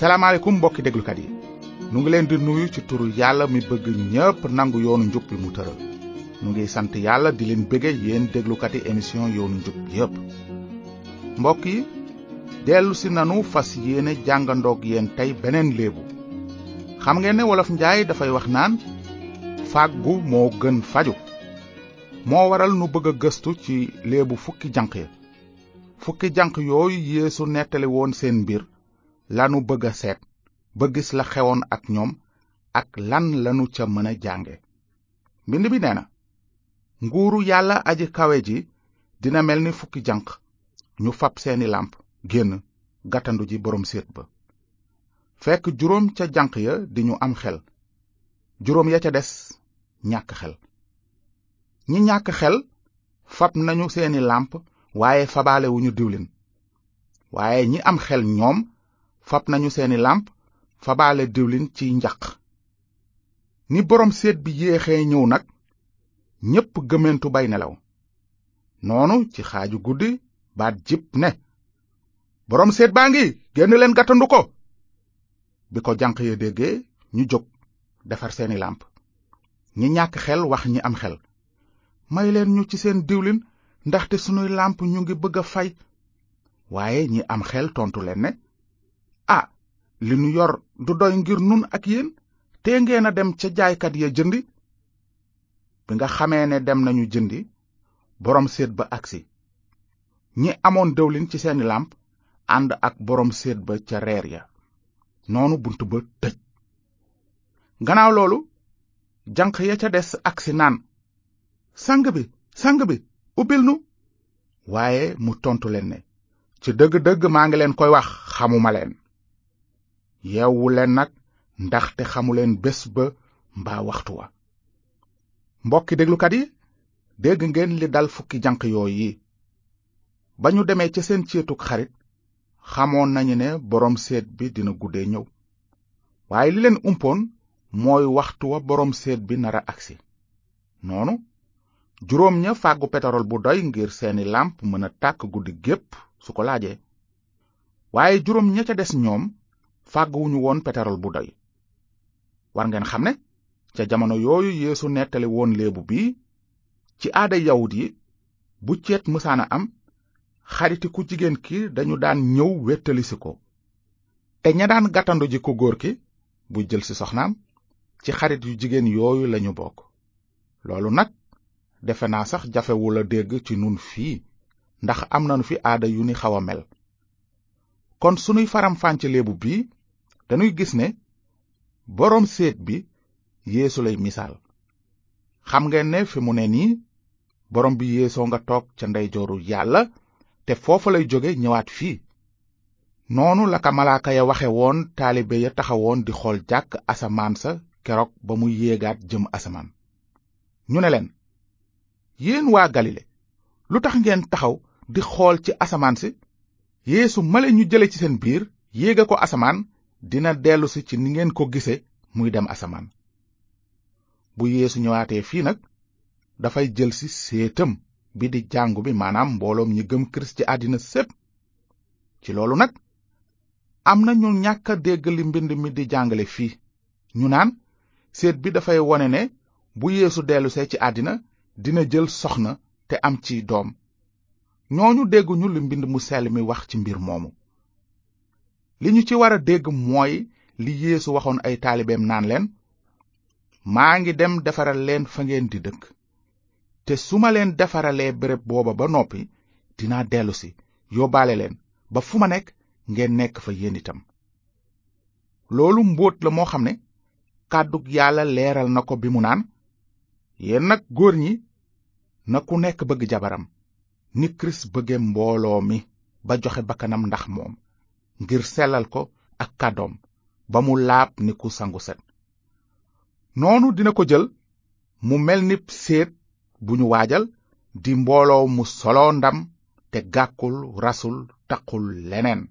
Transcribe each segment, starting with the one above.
salaamaaleykum mbokki déglukat yi nu ngi leen di nuyu ci turu yàlla mi bëgg ñépp nangu yoonu njub bi mu tëral nu ngi sant yàlla di leen bëgge yéen déglukati émission yoonu njub yépp mbokk yi dellu si nanu fas yéene jàngandoog yéen tey beneen léebu xam ngeen ne wolof njaay dafay wax naan fàggu moo gën faju moo waral nu bëgg a gëstu ci léebu fukki janq ya fukki janq yooyu yeesu nettali woon seen mbir lanu bëgg a seet ba gis la xewoon ak ñoom ak lan lanu ca mën a jànge mbind bi nee na nguuru yàlla aji kawe ji dina mel ni fukki janq ñu fab seeni làmp génn gàttandu ji boroom séet ba fekk juróom ca janq ya di ñu am xel juróom ya ca des ñàkk xel ñi ñàkk xel fab nañu seeni làmp waaye fabaale wu ñu diwlin waaye ñi am xel ñoom fab nañu seeni làmp fabaale diwlin ci njaq ni boroom seet bi yéexee ñëw nag ñépp gëmmentu bay nelaw noonu ci xaaju guddi baat jib ne boroom seet baa ngi génn leen gàttandu ko bi ko janq ya déggee ñu jóg defar seeni làmp ñi ñàkk xel wax ñi am xel may leen ñu ci seen diwlin ndaxte sunuy làmp ñu ngi bëgg a fay waaye ñi am xel tontu leen ne ah li nu yor du doy ngir nun ak yéen te ngeen a dem ca jaaykat ya jëndi bi nga xamee ne dem nañu jëndi boroom séet ba agsi ñi amoon dëwlin ci seeni làmp ànd ak boroom séet ba ca reer ya noonu bunt ba tëj gannaaw loolu janq ya ca des agsi naan sang bi sang bi ubbil nu waaye mu tontu leen ne ci dëgg-dëgg maa ngi leen koy wax xamuma leen yeewu leen nag ndaxte xamuleen bés ba mbaa waxtu wa mbokki déglukat yi dégg ngeen li dal fukki janq yooyu yi ba ñu demee ca seen céetuk xarit xamoon nañu ne boroom seet bi dina guddee ñëw waaye li leen umpoon mooy waxtu wa boroom seet bi nara agsi noonu juróom ña fàggu petarol bu doy ngir seeni làmp mën a tàkk guddi gépp su ko laajee waaye juróom ña ca des ñoom fàgguwuñu woon petarol bu doy war ngeen xam ne ca jamono yooyu yéesu nettali woon léebu bi ci aada yawut yi bu ceet mësaana am xariti ku jigéen ki dañu daan ñëw wéttalisi ko te ña daan gàttandu ji ku góor ki bu jël ci soxnaam ci xarit yu jigéen yooyu lañu bokk loolu nag defe naa sax jafewul a dégg ci nun fii ndax am nanu fi aada yu ni xaw a mel kon sunuy faramfànce léebu bii dañuy gis ne boroom séet bi yéesu lay misaal xam ngeen ne fi mu ne nii borom bi yeesoo nga toog ca ndeyjooru yàlla te foofa lay jóge ñëwaat fii noonu la ka malaaka ya waxe woon taalibe ya taxawoon di xool jàkk asamaan sa keroog ba muy yéegaat jëm asamaan ñu ne leen yéen waa galile lu tax ngeen taxaw di xool ci asamaan si yéesu male ñu jële ci seen biir yéega ko asamaan dina dellusi ci ni ngeen ko gise muy dem asamaan bu yeesu ñëwaatee fii nag dafay jëlsi séetam bi di jàngu bi maanaam mbooloom ñi gëm kirist ci àddina sépp ci loolu nag am na ñu ñàkk a dégg li mbind mi di jàngale fii ñu naan séet bi dafay wone ne bu yeesu dellusee ci àddina dina jël soxna te am ci doom ñooñu dégguñu li mbind mu sell mi wax ci mbir moomu li ñu ci war a dégg mooy li yéesu waxoon ay taalibeem naan leen maa ngi dem defaral leen fa ngeen di dëkk te su ma leen defaralee béréb booba ba noppi dinaa dellusi yóbbaale leen ba fu ma nekk ngeen nekk fa yéen itam loolu mbóot la moo xam ne kàddug yàlla leeral na ko bi mu naan yéen nag góor ñi na ku nekk bëgg jabaram ni kirist bëgge mbooloo mi ba joxe bakkanam ndax moom ngir sellal ko ak kàddoom ba mu laab ni ku sangu set noonu dina ko jël mu mel ni séet bu ñu waajal di mbooloo mu solo ndam te gàkkul rasul taqul leneen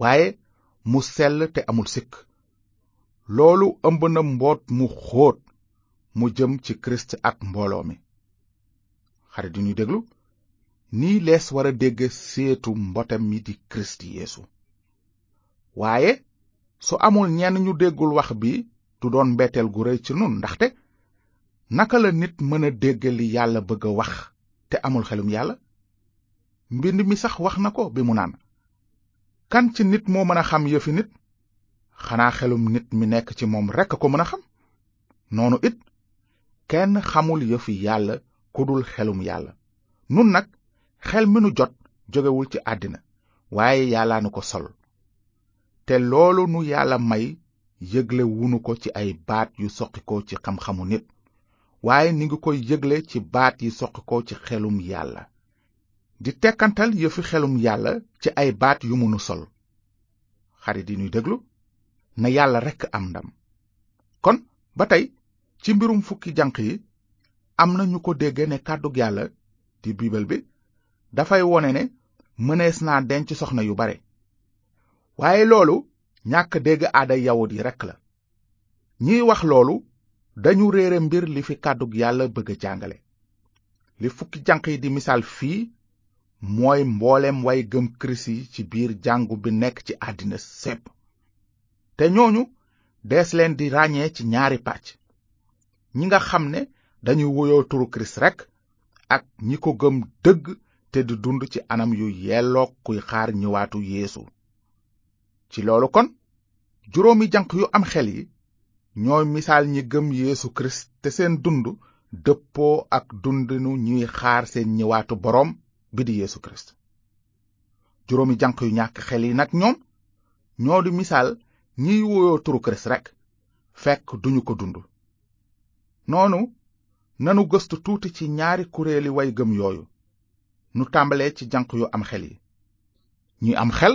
waaye mu sell te amul sikk loolu ëmb na mboot mu xóot mu jëm ci kirist ak mbooloo mi xarit yu ñu déglu nii lees war a dégg seetu mbotem mi di kirist yeesu waaye su amul ñenn ñu déggul wax bi du doon mbetteel gu rëy ci nun ndaxte naka la nit mën a dégg li yàlla bëgg a wax te amul xelum yàlla mbind mi sax wax na ko bi mu naan kan ci nit moo mën a xam yëfi nit xanaa xelum nit mi nekk ci moom rekk ko mën a xam noonu it kenn xamul yëfi yàlla ku dul xelum yàlla nun nag xel mi nu jot jógewul ci àddina waaye yàllaa nu ko sol te loolu nu yàlla may yëgle wunu ko ci ay baat yu soqi ko ci xam-xamu nit waaye ni ngi koy yëgle ci baat yi soqi ko ci xelum yàlla di tekkantal yëfi xelum yàlla ci ay baat yu mënu sol xarit yi ñuy déglu na yàlla rekk am ndam kon ba tey ci mbirum fukki janq yi am na ñu ko dégge ne kàddug yàlla di biibal bi dafay wone ne mënees naa denc soxna yu bare waaye loolu ñàkk dégg aada yawut yi rekk la ñiy wax loolu dañu réere mbir li fi kàddug yàlla bëgg a jàngale li fukki janq yi di misaal fii mooy mboolem way gëm kirist yi ci biir jàngu bi nekk ci àddina sépp te ñooñu dees leen di ràññee ci ñaari pàcc ñi nga xam ne dañuy woyoo turu kirist rekk ak ñi ko gëm dëgg te di dund ci anam yu yelloog kuy xaar ñëwaatu yéesu ci loolu kon juróomi janq yu am xel yi ñooy misaal ñi gëm yeesu kirist te seen dund dëppoo ak dundinu ñuy xaar seen ñëwaatu boroom bi di yeesu kirist juróomi janq yu ñàkk xel yi nag ñoom ñoo di misaal ñiy wuyoo turu Kirist rekk fekk duñu ko dund noonu nanu gëstu tuuti ci ñaari kuréeli way gëm yooyu nu tàmbalee ci janq yu am xel yi ñi am xel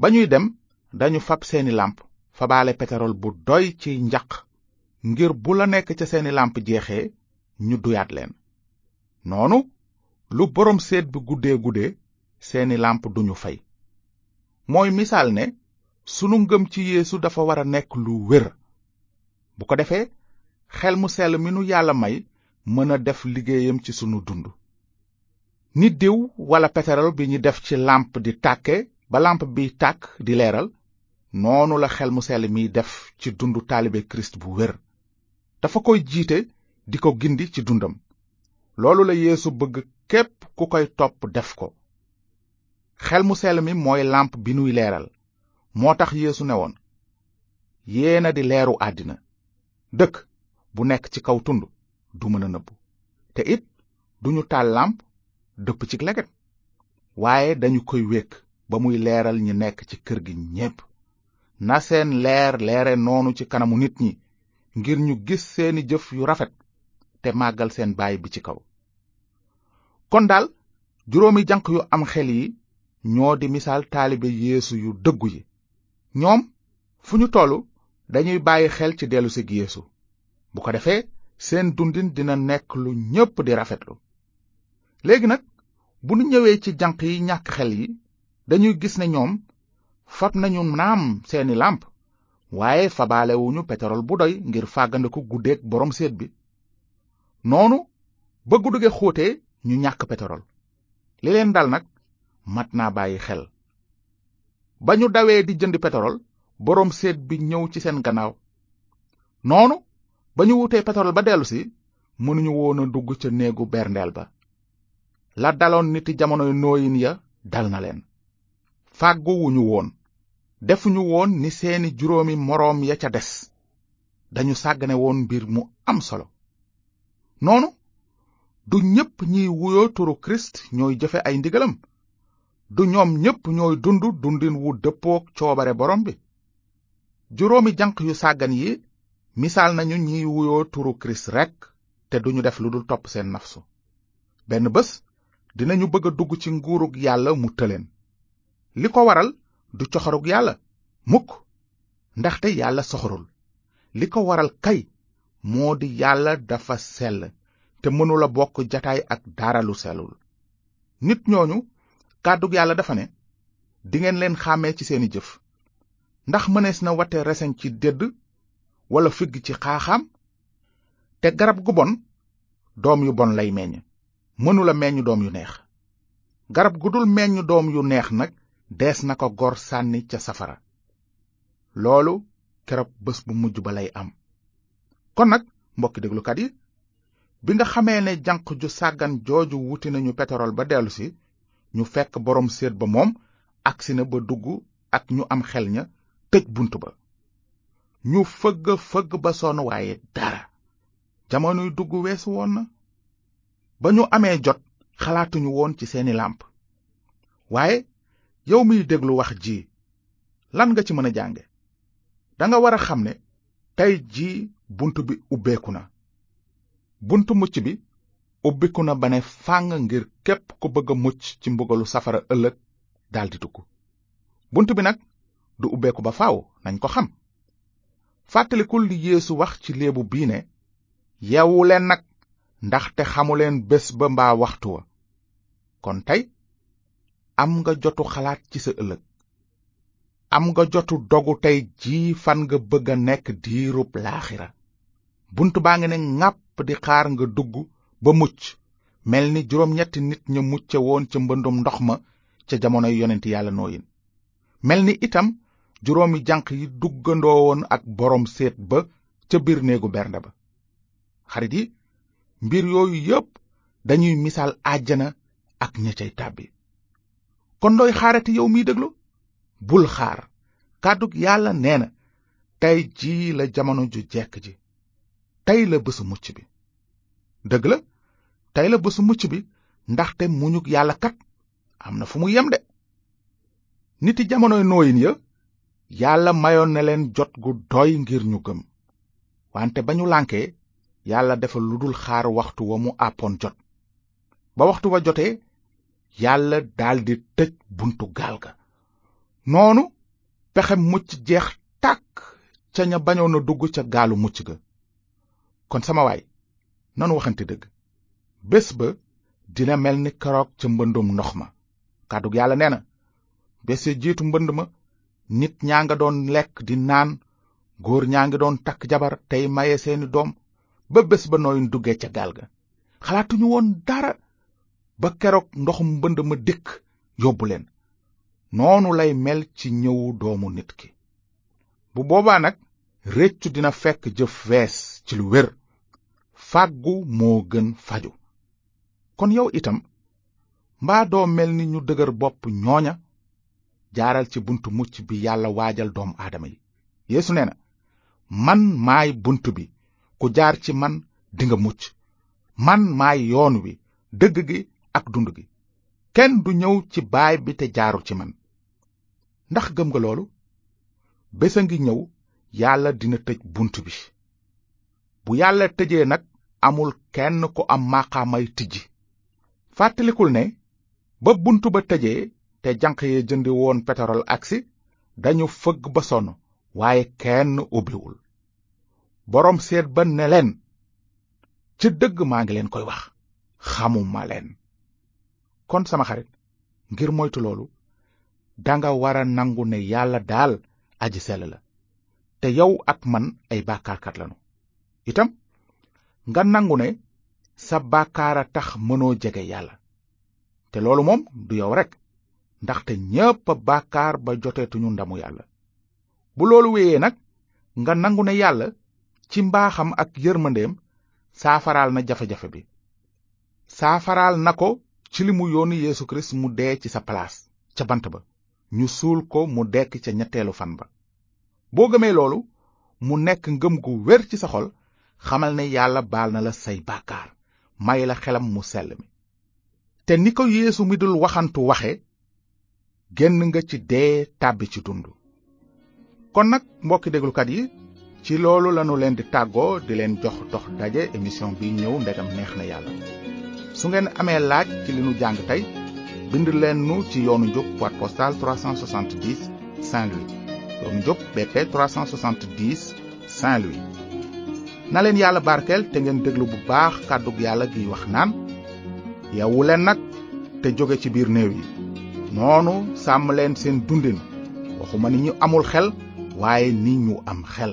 ba ñuy dem dañu fab seeni làmp fabaale peterol bu doy ci njaq ngir bu la nekk ca seeni làmp jeexee ñu duyaat leen noonu lu boroom seet bi guddee guddee seeni làmp duñu fay mooy misaal ne sunu ngëm ci yéesu dafa war a nekk lu wér bu ko defee xel mu sell mi nu yàlla may mën a def liggéeyam ci sunu dund ni diw walla peteral bi ñu def ci làmp di tàkke ba làmp bi tàkk di leeral noonu la xel mu sell miy def ci dundu taalibe kirist bu wér dafa koy jiite di ko gindi ci dundam loolu la yéesu bëgg képp ku koy topp def ko xel mu sell mi mooy làmp bi nuy leeral moo tax yéesu ne woon yéena di leeru àddina dëkk bu nekk ci kaw tund du mën a nëbbu te it duñu taal làmp dëpp ci leget waaye dañu koy wékk ba muy leeral ñi nekk ci kër gi ñépp na seen leer leere noonu ci kanamu nit ñi ngir ñu gis seeni jëf yu rafet te màggal seen baay bi ci kaw kon daal juróomi janq yu am xel yi ñoo di misaal taalibe yéesu yu dëggu yi ñoom fu ñu tollu dañuy bàyyi xel ci dellusi gi yeesu bu ko defee seen dundin dina nekk lu ñépp di rafetlu léegi nag bu nu ñëwee ci janq yi ñàkk xel yi dañuy gis ne ñoom fab nañu naam seeni làmp waaye fabaalewuñu petorol bu doy ngir fàggandiku guddeeg boroom séet bi noonu ba guddi ga xóotee ñu ñàkk petorol li leen dal nag mat naa bàyyi xel ba ñu dawee di jënd petorol boroom séet bi ñëw ci seen gannaaw noonu ba ñu wutee petorol ba dellusi mënuñu woon a dugg ca néegu berndeel ba la daloon niti jamonoy nooyin ya dal na leen fàgguwuñu woon defuñu woon ni seeni juróomi moroom ya ca des dañu sàggane woon mbir mu am solo noonu du ñépp ñiy wuyoo turu kirist ñooy jëfe ay ndigalam du ñoom ñépp ñooy dund dundin wu dëppook coobare borom bi juróomi janq yu sàggan yi misaal nañu ñiy wuyoo turu kirist rekk te duñu def lu dul topp seen nafsu benn bés dinañu bëgg a dugg ci nguurug yàlla mu tëleen li ko waral du coxorug yàlla mukk ndaxte yàlla soxorul li ko waral kay moo di yàlla dafa sell te mënula bokk jataay ak dara lu sellul nit ñooñu kàddug yàlla dafa ne dingeen leen xàmmee ci seeni jëf ndax mënees na wate reseñ ci dédd walla figg ci xaaxaam te garab gu bon doom yu bon lay meññ mënula meññ doom yu neex garab gu dul meññ doom yu neex nag dees na ko gor sànni ca safara loolu keroog bés bu mujj ba lay am kon nag mbokki déglukat yi bi nga xamee ne janq ju sàggan jooju wuti nañu petorol ba dellusi ñu fekk boroom séet ba moom agsi na ba dugg ak ñu am xel ña tëj bunt ba ñu fëgg fëgg ba sonn waaye dara jamonoy dugg weesu woon na ba ñu amee jot xalaatuñu woon ci seeni làmp waaye yow miy déglu wax ji lan nga ci mën a jànge danga war a xam ne tey ji bunt bi ubbeeku na bunt mucc bi ubbiku na ba ne fàng ngir képp ku bëgg a mucc ci mbugalu safara ëllëg daldi dugg bunt bi nag du ubbeeku ba faaw nañ ko xam fàttalikul li yeesu wax ci léebu bii ne yeewu leen nag ndaxte xamuleen bés ba mbaa waxtu wa kon tey am nga jotu xalaat ci sa ëllëg am nga jotu dogu tey jii fan nga bëgg a nekk diirub laaxira bunt baa ngi ne ŋàpp di xaar nga dugg ba mucc mel ni juróom ñetti nit ña mucce woon ca mbëndum ndox ma ca jamonoy yonent yàlla nooyin mel ni itam juróomi janq yi duggandoo woon ak boroom seet ba ca biir néegu bernde ba xarit yi mbir yooyu yépp dañuy misaal àjjana ak ña cay tàbbi kon looy xaarati yow miy déglu bul xaar kàddug yàlla nee na tey jii la jamono ju jekk ji tey la bésu mucc bi dëgg la tey la bésu mucc bi ndaxte muñug yàlla kat am na fu mu yem de niti jamonoy nooyin ya yàlla mayoon na leen jot gu doy ngir ñu gëm wante ba ñu lànkee yàlla defal lu dul xaar waxtu wa mu àppoon jot ba waxtu wa jotee yàlla daldi tëj buntu gaal ga noonu pexe mucc jeex tàkk ca ña bañoon a dugg ca gaalu mucc ga kon sama waay nanu waxante dëgg bés ba dina mel ni keroog ca mbëndum ndox ma kàddu yàlla nee na bés ya jiitu mbënd ma nit ñaa nga doon lekk di naan góor ñaa ngi doon takk jabar tey maye seeni doom ba bés ba nooyin duggee ca gaal ga xalaatuñu woon dara ba keroog ndoxum mbënd ma dikk yóbbu leen noonu lay mel ci ñëwu doomu nit ki bu boobaa nag réccu dina fekk jëf wees ci lu wér fàggu moo gën faju kon yow itam mbaa doo mel ni ñu dëgër bopp ñooña jaaral ci buntu mucc bi yàlla waajal doom aadama yi yeesu nee na man maay bunt bi ku jaar ci man dinga mucc man maay yoon wi dëgg gi ak dund gi kenn du ñëw ci baay bi te jaarul ci man ndax gëm nga loolu bés a ngi ñëw yàlla dina tëj bunt bi bu yàlla tëjee nag amul kenn ku am maqaamay tijji fàttalikul ne ba bunt ba tëjee te janq ya jëndi woon petorol agsi dañu fëgg ba sonn waaye kenn ubbiwul boroom seet ba ne leen ci dëgg maa ngi leen koy wax xamuma leen kon sama xarit ngir moytu loolu danga war a nangu ne yàlla daal aji sell la te yow ak man ay bàkkaarkat lanu itam nga nangu ne sa bàkkaar a tax mënoo jege yàlla te loolu moom du yow rekk ndaxte ñépp a bàkkaar ba joteetuñu ndamu yàlla bu loolu wéyee nag nga nangu ne yàlla ci mbaaxam ak yërmandeem saafaraal na jafe-jafe bi saafaraal na ko ci li mu yónni Yeesu Kirist mu dee ci sa palaas ca bant ba ñu suul ko mu dekk ca ñetteelu fan ba boo gëmee loolu mu nekk ngëm gu wér ci sa xol xamal ne yàlla baal na la say bàkkaar may la xelam mu sell mi te ni ko yeesu mi dul waxantu waxe génn nga ci dee tàbbi ci dund kon nag mbokki déglukat yi ci loolu lanu leen di tàggoo di leen jox dox daje émission bi ñëw ndegam neex na yàlla su ngeen amee laaj ci li nu jàng tey bind leen nu ci yoonu njub boîte postale 370 Saint-Louis doomu Diop BP 370 Saint-Louis na leen yàlla barkeel te ngeen déglu bu baax kàddu yàlla giy wax naan yewwu leen nag te jóge ci biir néew yi noonu sàmm leen seen dundin waxuma ni ñu amul xel waaye ni ñu am xel